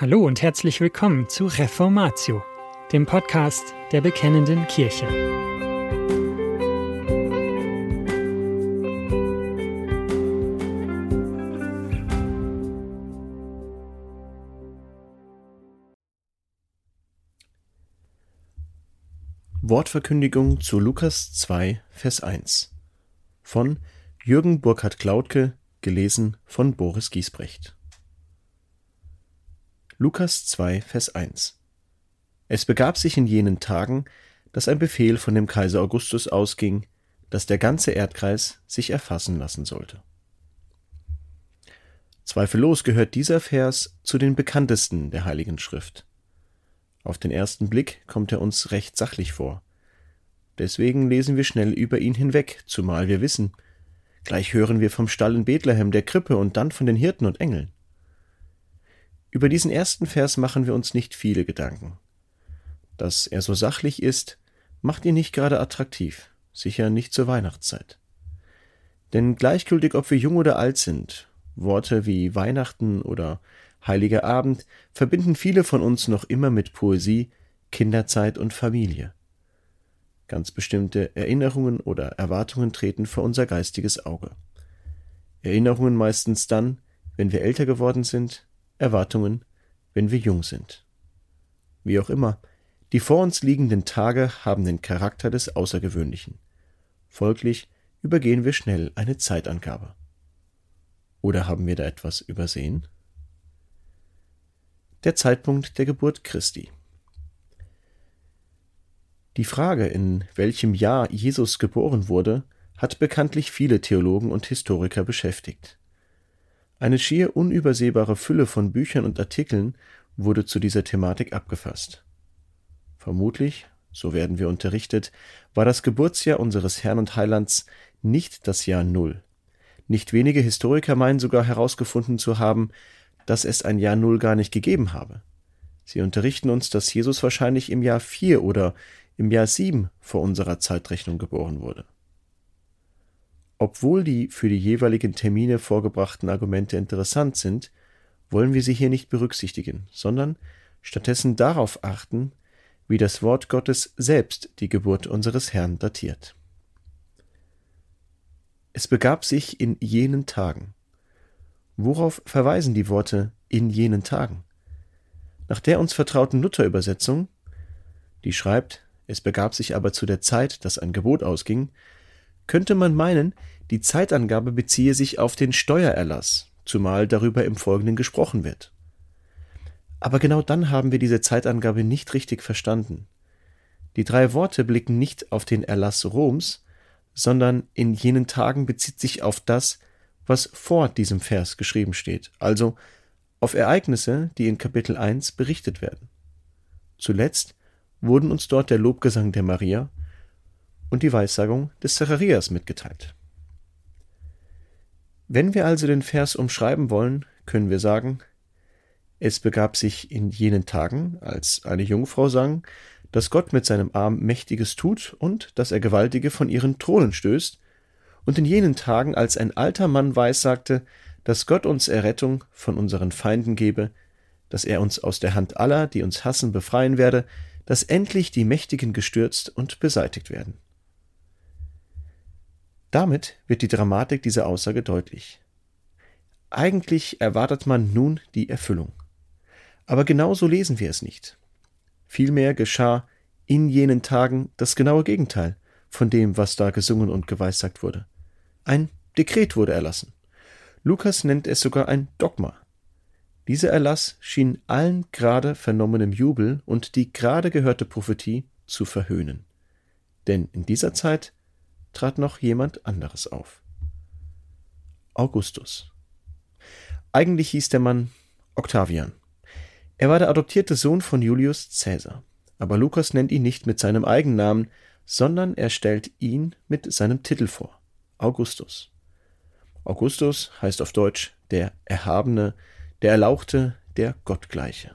Hallo und herzlich willkommen zu Reformatio, dem Podcast der Bekennenden Kirche. Wortverkündigung zu Lukas 2, Vers 1 von Jürgen Burkhard Klautke, gelesen von Boris Giesbrecht. Lukas 2, Vers 1 Es begab sich in jenen Tagen, dass ein Befehl von dem Kaiser Augustus ausging, dass der ganze Erdkreis sich erfassen lassen sollte. Zweifellos gehört dieser Vers zu den bekanntesten der Heiligen Schrift. Auf den ersten Blick kommt er uns recht sachlich vor. Deswegen lesen wir schnell über ihn hinweg, zumal wir wissen, gleich hören wir vom Stall in Bethlehem, der Krippe und dann von den Hirten und Engeln. Über diesen ersten Vers machen wir uns nicht viele Gedanken. Dass er so sachlich ist, macht ihn nicht gerade attraktiv, sicher nicht zur Weihnachtszeit. Denn gleichgültig, ob wir jung oder alt sind, Worte wie Weihnachten oder Heiliger Abend verbinden viele von uns noch immer mit Poesie, Kinderzeit und Familie. Ganz bestimmte Erinnerungen oder Erwartungen treten vor unser geistiges Auge. Erinnerungen meistens dann, wenn wir älter geworden sind, Erwartungen, wenn wir jung sind. Wie auch immer, die vor uns liegenden Tage haben den Charakter des Außergewöhnlichen. Folglich übergehen wir schnell eine Zeitangabe. Oder haben wir da etwas übersehen? Der Zeitpunkt der Geburt Christi. Die Frage, in welchem Jahr Jesus geboren wurde, hat bekanntlich viele Theologen und Historiker beschäftigt. Eine schier unübersehbare Fülle von Büchern und Artikeln wurde zu dieser Thematik abgefasst. Vermutlich, so werden wir unterrichtet, war das Geburtsjahr unseres Herrn und Heilands nicht das Jahr Null. Nicht wenige Historiker meinen sogar herausgefunden zu haben, dass es ein Jahr Null gar nicht gegeben habe. Sie unterrichten uns, dass Jesus wahrscheinlich im Jahr vier oder im Jahr sieben vor unserer Zeitrechnung geboren wurde. Obwohl die für die jeweiligen Termine vorgebrachten Argumente interessant sind, wollen wir sie hier nicht berücksichtigen, sondern stattdessen darauf achten, wie das Wort Gottes selbst die Geburt unseres Herrn datiert. Es begab sich in jenen Tagen. Worauf verweisen die Worte in jenen Tagen? Nach der uns vertrauten Luther-Übersetzung, die schreibt, es begab sich aber zu der Zeit, dass ein Gebot ausging, könnte man meinen, die Zeitangabe beziehe sich auf den Steuererlass, zumal darüber im Folgenden gesprochen wird. Aber genau dann haben wir diese Zeitangabe nicht richtig verstanden. Die drei Worte blicken nicht auf den Erlass Roms, sondern in jenen Tagen bezieht sich auf das, was vor diesem Vers geschrieben steht, also auf Ereignisse, die in Kapitel 1 berichtet werden. Zuletzt wurden uns dort der Lobgesang der Maria und die Weissagung des Zacharias mitgeteilt. Wenn wir also den Vers umschreiben wollen, können wir sagen, es begab sich in jenen Tagen, als eine Jungfrau sang, dass Gott mit seinem Arm Mächtiges tut und dass er Gewaltige von ihren Thronen stößt, und in jenen Tagen, als ein alter Mann weissagte, dass Gott uns Errettung von unseren Feinden gebe, dass er uns aus der Hand aller, die uns hassen, befreien werde, dass endlich die Mächtigen gestürzt und beseitigt werden. Damit wird die Dramatik dieser Aussage deutlich. Eigentlich erwartet man nun die Erfüllung. Aber genau so lesen wir es nicht. Vielmehr geschah in jenen Tagen das genaue Gegenteil von dem, was da gesungen und geweissagt wurde. Ein Dekret wurde erlassen. Lukas nennt es sogar ein Dogma. Dieser Erlass schien allen gerade vernommenem Jubel und die gerade gehörte Prophetie zu verhöhnen. Denn in dieser Zeit trat noch jemand anderes auf. Augustus. Eigentlich hieß der Mann Octavian. Er war der adoptierte Sohn von Julius Caesar. Aber Lukas nennt ihn nicht mit seinem Eigennamen, sondern er stellt ihn mit seinem Titel vor, Augustus. Augustus heißt auf Deutsch der Erhabene, der Erlauchte, der Gottgleiche.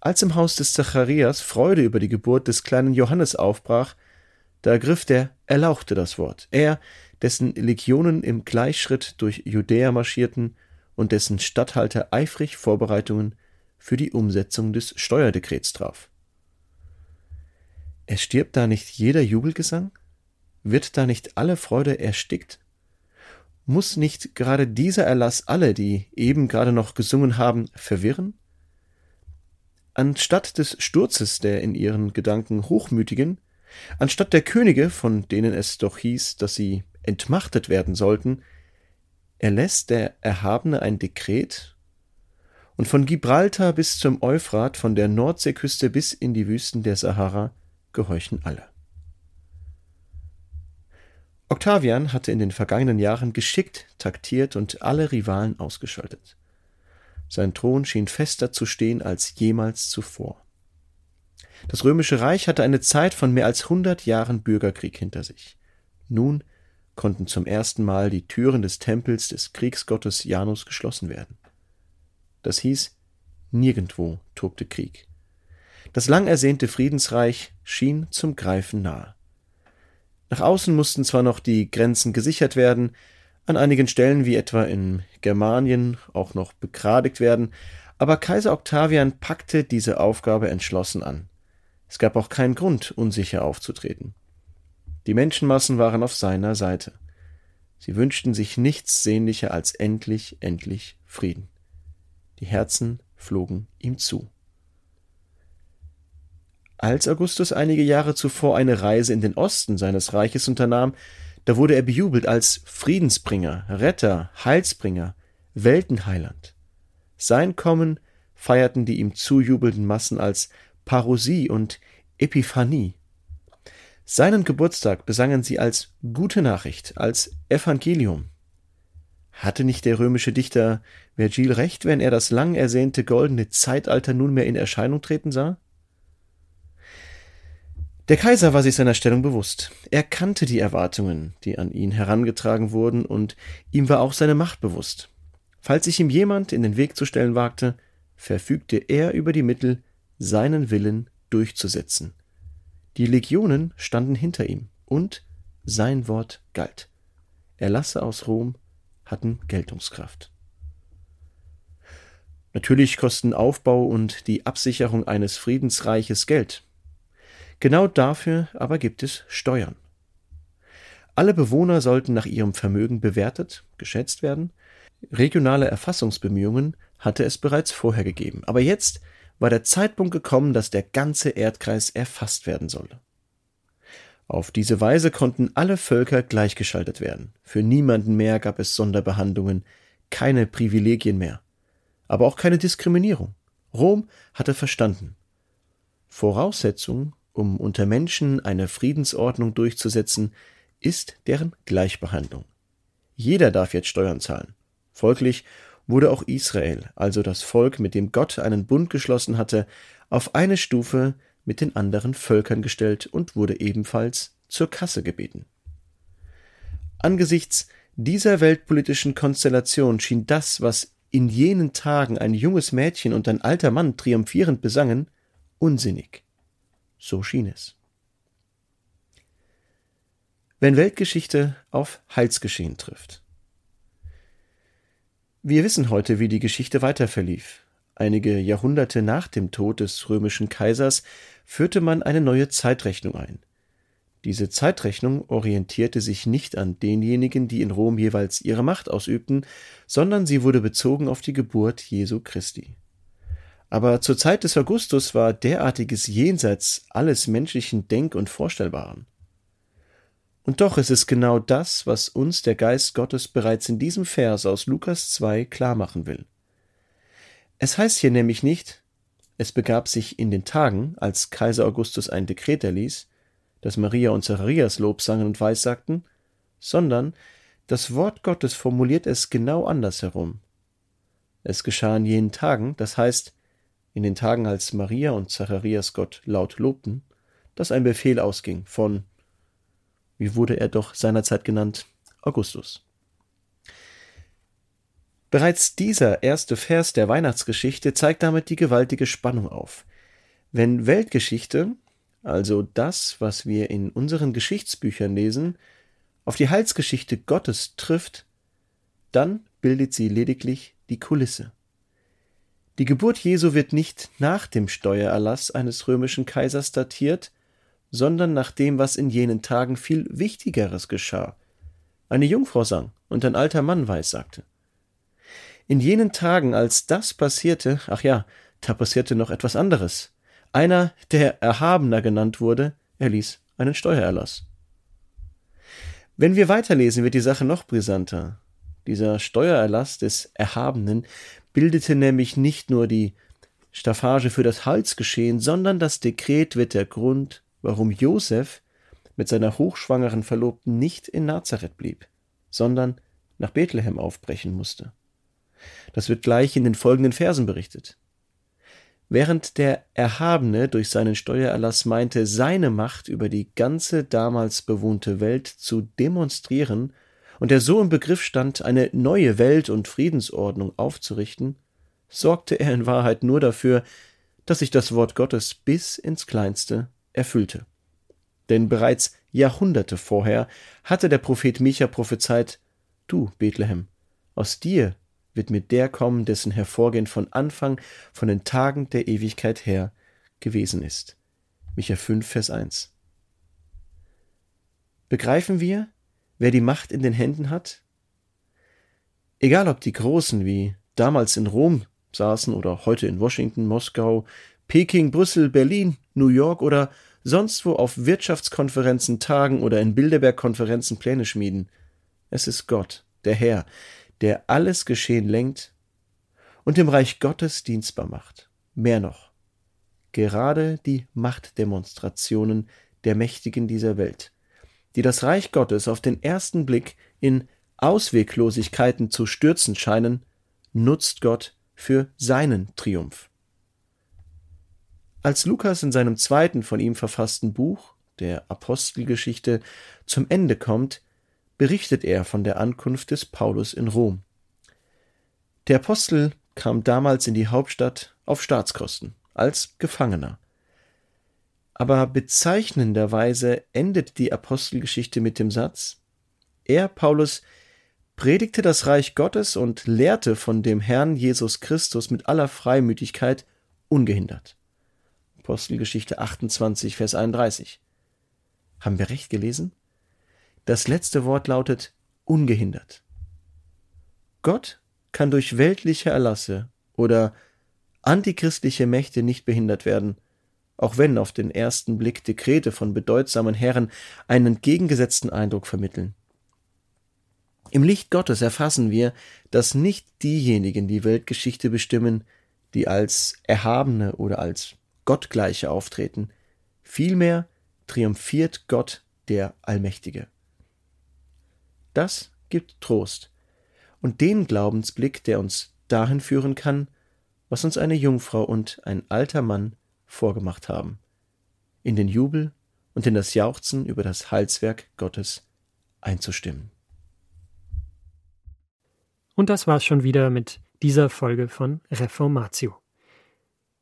Als im Haus des Zacharias Freude über die Geburt des kleinen Johannes aufbrach, da ergriff der Erlauchte das Wort. Er, dessen Legionen im Gleichschritt durch Judäa marschierten und dessen Statthalter eifrig Vorbereitungen für die Umsetzung des Steuerdekrets traf. Erstirbt da nicht jeder Jubelgesang? Wird da nicht alle Freude erstickt? Muss nicht gerade dieser Erlass alle, die eben gerade noch gesungen haben, verwirren? Anstatt des Sturzes der in ihren Gedanken Hochmütigen, anstatt der Könige, von denen es doch hieß, dass sie entmachtet werden sollten, erlässt der Erhabene ein Dekret, und von Gibraltar bis zum Euphrat, von der Nordseeküste bis in die Wüsten der Sahara, gehorchen alle. Octavian hatte in den vergangenen Jahren geschickt taktiert und alle Rivalen ausgeschaltet. Sein Thron schien fester zu stehen als jemals zuvor. Das römische Reich hatte eine Zeit von mehr als hundert Jahren Bürgerkrieg hinter sich. Nun konnten zum ersten Mal die Türen des Tempels des Kriegsgottes Janus geschlossen werden. Das hieß, nirgendwo tobte Krieg. Das lang ersehnte Friedensreich schien zum Greifen nahe. Nach außen mussten zwar noch die Grenzen gesichert werden, an einigen Stellen wie etwa in Germanien auch noch begradigt werden, aber Kaiser Octavian packte diese Aufgabe entschlossen an. Es gab auch keinen Grund, unsicher aufzutreten. Die Menschenmassen waren auf seiner Seite. Sie wünschten sich nichts sehnlicher als endlich, endlich Frieden. Die Herzen flogen ihm zu. Als Augustus einige Jahre zuvor eine Reise in den Osten seines Reiches unternahm, da wurde er bejubelt als Friedensbringer, Retter, Heilsbringer, Weltenheiland. Sein Kommen feierten die ihm zujubelnden Massen als Parosie und Epiphanie. Seinen Geburtstag besangen sie als gute Nachricht, als Evangelium. Hatte nicht der römische Dichter Vergil recht, wenn er das lang ersehnte goldene Zeitalter nunmehr in Erscheinung treten sah? Der Kaiser war sich seiner Stellung bewusst. Er kannte die Erwartungen, die an ihn herangetragen wurden, und ihm war auch seine Macht bewusst. Falls sich ihm jemand in den Weg zu stellen wagte, verfügte er über die Mittel, seinen Willen durchzusetzen. Die Legionen standen hinter ihm und sein Wort galt. Erlasse aus Rom hatten Geltungskraft. Natürlich kosten Aufbau und die Absicherung eines Friedensreiches Geld. Genau dafür aber gibt es Steuern. Alle Bewohner sollten nach ihrem Vermögen bewertet, geschätzt werden. Regionale Erfassungsbemühungen hatte es bereits vorher gegeben, aber jetzt war der Zeitpunkt gekommen, dass der ganze Erdkreis erfasst werden solle. Auf diese Weise konnten alle Völker gleichgeschaltet werden. Für niemanden mehr gab es Sonderbehandlungen, keine Privilegien mehr, aber auch keine Diskriminierung. Rom hatte verstanden. Voraussetzung, um unter Menschen eine Friedensordnung durchzusetzen, ist deren Gleichbehandlung. Jeder darf jetzt Steuern zahlen. Folglich wurde auch Israel, also das Volk, mit dem Gott einen Bund geschlossen hatte, auf eine Stufe mit den anderen Völkern gestellt und wurde ebenfalls zur Kasse gebeten. Angesichts dieser weltpolitischen Konstellation schien das, was in jenen Tagen ein junges Mädchen und ein alter Mann triumphierend besangen, unsinnig. So schien es. Wenn Weltgeschichte auf Heilsgeschehen trifft, wir wissen heute, wie die Geschichte weiter verlief. Einige Jahrhunderte nach dem Tod des römischen Kaisers führte man eine neue Zeitrechnung ein. Diese Zeitrechnung orientierte sich nicht an denjenigen, die in Rom jeweils ihre Macht ausübten, sondern sie wurde bezogen auf die Geburt Jesu Christi. Aber zur Zeit des Augustus war derartiges jenseits alles menschlichen Denk- und Vorstellbaren. Und doch ist es genau das, was uns der Geist Gottes bereits in diesem Vers aus Lukas 2 klarmachen will. Es heißt hier nämlich nicht, es begab sich in den Tagen, als Kaiser Augustus ein Dekret erließ, dass Maria und Zacharias Lob sangen und weissagten, sondern das Wort Gottes formuliert es genau andersherum. Es geschah in jenen Tagen, das heißt, in den Tagen, als Maria und Zacharias Gott laut lobten, dass ein Befehl ausging von wie wurde er doch seinerzeit genannt, Augustus. Bereits dieser erste Vers der Weihnachtsgeschichte zeigt damit die gewaltige Spannung auf. Wenn Weltgeschichte, also das, was wir in unseren Geschichtsbüchern lesen, auf die Heilsgeschichte Gottes trifft, dann bildet sie lediglich die Kulisse. Die Geburt Jesu wird nicht nach dem Steuererlass eines römischen Kaisers datiert, sondern nach dem, was in jenen Tagen viel Wichtigeres geschah. Eine Jungfrau sang und ein alter Mann weissagte. In jenen Tagen, als das passierte, ach ja, da passierte noch etwas anderes. Einer, der Erhabener genannt wurde, erließ einen Steuererlass. Wenn wir weiterlesen, wird die Sache noch brisanter. Dieser Steuererlass des Erhabenen bildete nämlich nicht nur die Staffage für das Halsgeschehen, sondern das Dekret wird der Grund, warum Josef mit seiner hochschwangeren Verlobten nicht in Nazareth blieb, sondern nach Bethlehem aufbrechen musste. Das wird gleich in den folgenden Versen berichtet. Während der Erhabene durch seinen Steuererlass meinte, seine Macht über die ganze damals bewohnte Welt zu demonstrieren und er so im Begriff stand, eine neue Welt- und Friedensordnung aufzurichten, sorgte er in Wahrheit nur dafür, dass sich das Wort Gottes bis ins Kleinste erfüllte. Denn bereits Jahrhunderte vorher hatte der Prophet Micha prophezeit, Du, Bethlehem, aus dir wird mir der kommen, dessen Hervorgehen von Anfang, von den Tagen der Ewigkeit her gewesen ist. Micha 5, Vers 1. Begreifen wir, wer die Macht in den Händen hat? Egal ob die Großen wie damals in Rom saßen oder heute in Washington, Moskau, Peking, Brüssel, Berlin, New York oder sonst wo auf Wirtschaftskonferenzen tagen oder in Bilderberg-Konferenzen Pläne schmieden. Es ist Gott, der Herr, der alles Geschehen lenkt und dem Reich Gottes dienstbar macht. Mehr noch, gerade die Machtdemonstrationen der Mächtigen dieser Welt, die das Reich Gottes auf den ersten Blick in Ausweglosigkeiten zu stürzen scheinen, nutzt Gott für seinen Triumph. Als Lukas in seinem zweiten von ihm verfassten Buch, der Apostelgeschichte, zum Ende kommt, berichtet er von der Ankunft des Paulus in Rom. Der Apostel kam damals in die Hauptstadt auf Staatskosten, als Gefangener. Aber bezeichnenderweise endet die Apostelgeschichte mit dem Satz Er, Paulus, predigte das Reich Gottes und lehrte von dem Herrn Jesus Christus mit aller Freimütigkeit ungehindert. Apostelgeschichte 28, Vers 31. Haben wir recht gelesen? Das letzte Wort lautet ungehindert. Gott kann durch weltliche Erlasse oder antichristliche Mächte nicht behindert werden, auch wenn auf den ersten Blick Dekrete von bedeutsamen Herren einen entgegengesetzten Eindruck vermitteln. Im Licht Gottes erfassen wir, dass nicht diejenigen die Weltgeschichte bestimmen, die als Erhabene oder als Gottgleiche auftreten, vielmehr triumphiert Gott der Allmächtige. Das gibt Trost und den Glaubensblick, der uns dahin führen kann, was uns eine Jungfrau und ein alter Mann vorgemacht haben, in den Jubel und in das Jauchzen über das Heilswerk Gottes einzustimmen. Und das war's schon wieder mit dieser Folge von Reformatio.